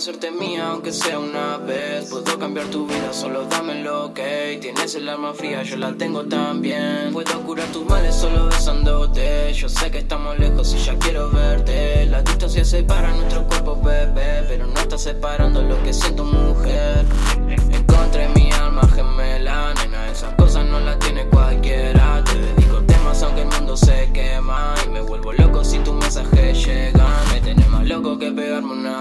hacerte mía aunque sea una vez. Puedo cambiar tu vida, solo dámelo, ok. Tienes el alma fría, yo la tengo también. Puedo curar tus males solo besándote. Yo sé que estamos lejos y ya quiero verte. La distancia separa nuestros cuerpos, bebé. Pero no está separando lo que siento, mujer.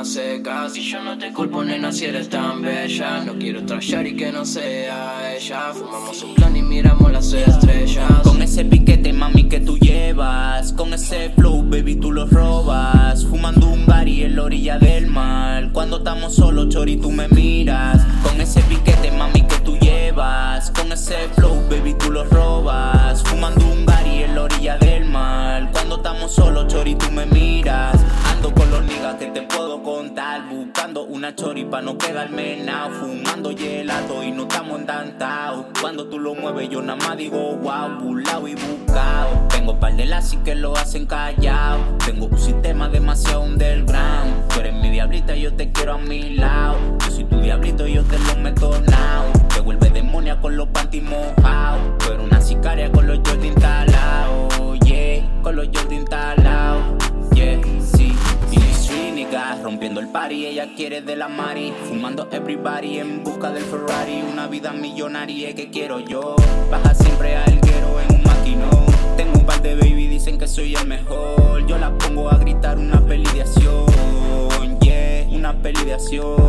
Seca. Si yo no te culpo, nena, si eres tan bella. No quiero trashear y que no sea ella. Fumamos un plan y miramos las estrellas. Con ese piquete, mami, que tú llevas. Con ese flow, baby, tú lo robas. Fumando un gari en la orilla del mar. Cuando estamos solos, chori, tú me miras. Con ese piquete, mami, que tú llevas. Con ese flow, baby, tú lo robas. Fumando un gari en la orilla del mar. Cuando estamos solos, chori, tú me miras. Ando con los niggas que te Buscando una chori pa' no quedarme nao. Fumando gelato y no estamos entantao. Cuando tú lo mueves, yo nada más digo wow, burlao y buscao. Tengo par de las que lo hacen callado. Tengo un sistema demasiado underground. Tú eres mi diablita, yo te quiero a mi lado. Yo soy tu diablito, yo ella quiere de la mari. Fumando everybody en busca del Ferrari. Una vida millonaria que quiero yo. Baja siempre al guero en un maquinón. Tengo un par de baby, dicen que soy el mejor. Yo la pongo a gritar una peli de acción. Yeah, una peli de acción.